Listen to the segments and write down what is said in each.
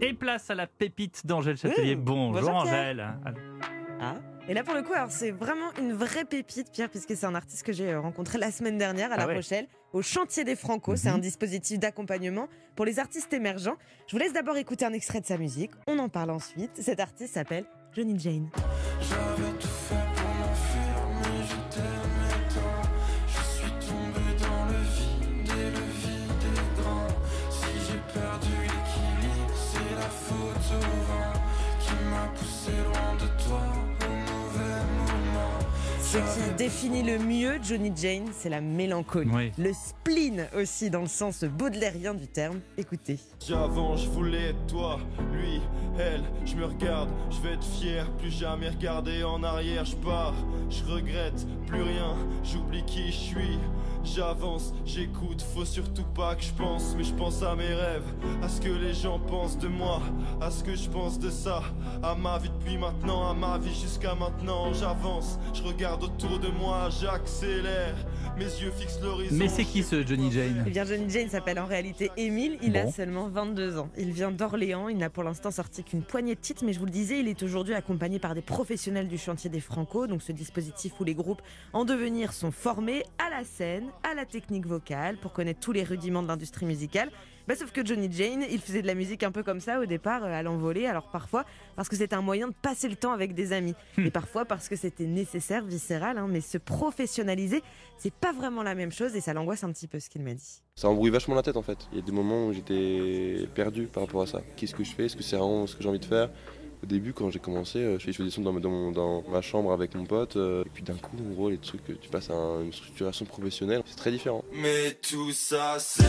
Et place à la pépite d'Angèle Châtelier. Mmh, bonjour, bonjour, Angèle. Ah. Et là, pour le coup, alors c'est vraiment une vraie pépite, Pierre, puisque c'est un artiste que j'ai euh, rencontré la semaine dernière à Ah La ouais. Rochelle, au Chantier des Franco. C'est Mhm. un dispositif d'accompagnement pour les artistes émergents. Je vous laisse d'abord écouter un extrait de sa musique. On en parle ensuite. Cet artiste s'appelle Johnny Jane. Poussé loin de toi au mauvais moment. Ce qui définit le mieux Johnny Jane, c'est la mélancolie. Oui. Le spleen aussi, dans le sens baudelairien du terme. Écoutez. J'avance, je voulais être toi, lui, elle, je me regarde, je vais être fier, plus jamais regarder en arrière, je pars, je regrette, plus rien, j'oublie qui je suis. J'avance, j'écoute, faut surtout pas que je pense, mais je pense à mes rêves, à ce que les gens pensent de moi, à ce que je pense de ça, à ma vie depuis maintenant, à ma vie jusqu'à maintenant. J'avance, je regarde autour de moi, j'accélère, mes yeux fixent l'horizon. Mais c'est qui ce Johnny Jane Eh bien, Johnny Jane s'appelle en réalité Émile. Il a seulement 22 ans. Il vient d'Orléans. Il n'a pour l'instant sorti qu'une poignée de titres, mais je vous le disais, il est aujourd'hui accompagné par des professionnels du chantier des Franco, donc ce dispositif où les groupes en devenir sont formés à la scène, à la technique vocale, pour connaître tous les rudiments de l'industrie musicale. Bah, sauf que Johnny Jane, il faisait de la musique un peu comme ça au départ, euh, à l'envolée. Alors parfois, parce que c'était un moyen de passer le temps avec des amis. Et parfois parce que c'était nécessaire, viscéral. hein. mais se professionnaliser, c'est pas vraiment la même chose et ça l'angoisse un petit peu, ce qu'il m'a dit. Ça embrouille vachement la tête en fait. Il y a des moments où j'étais perdu par rapport à ça. Qu'est-ce que je fais? Est-ce que c'est vraiment ce que j'ai envie de faire? Au début, quand j'ai commencé, euh, je faisais des sons dans, dans ma chambre avec mon pote. euh, et puis d'un coup, en gros, les trucs, euh, tu passes à un- une structuration professionnelle. C'est très différent. Mais tout ça c'est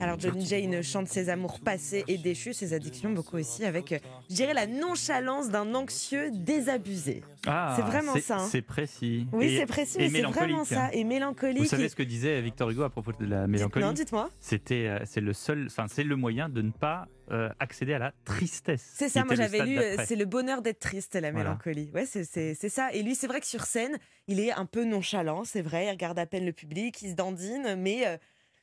Alors Johnny Jane chante ses amours passés et déchus, ses addictions, beaucoup aussi avec, je dirais, la nonchalance d'un anxieux désabusé. Ah, C'est vraiment ça, hein. C'est précis. Oui, c'est précis, mais c'est vraiment ça. Et mélancolique. Vous savez et- ce que disait Victor Hugo à propos de la mélancolie? Non, dites-moi. C'était, euh, c'est le seul, enfin c'est le moyen de ne pas euh, accéder à la tristesse. C'est ça, moi j'avais lu, euh, c'est le bonheur d'être triste, la Voilà. mélancolie. Ouais, c'est- ça. Et lui, c'est vrai que sur scène, il est un peu nonchalant, c'est vrai, il regarde à peine le public, il se dandine, mais euh,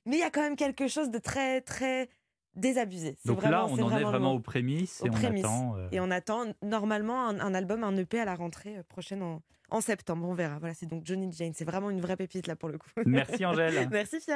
mais il y a quand même quelque chose de très, très désabusé. Donc vraiment- là, on c'est en est vraiment le vraiment aux prémices Aux et prémices. on attend. euh, Et on attend normalement un, un album, un EP à la rentrée euh, prochaine en, en septembre. On verra. Voilà, c'est donc Johnny Jane. C'est vraiment une vraie pépite là pour le coup. Merci Angèle. Merci Pierre.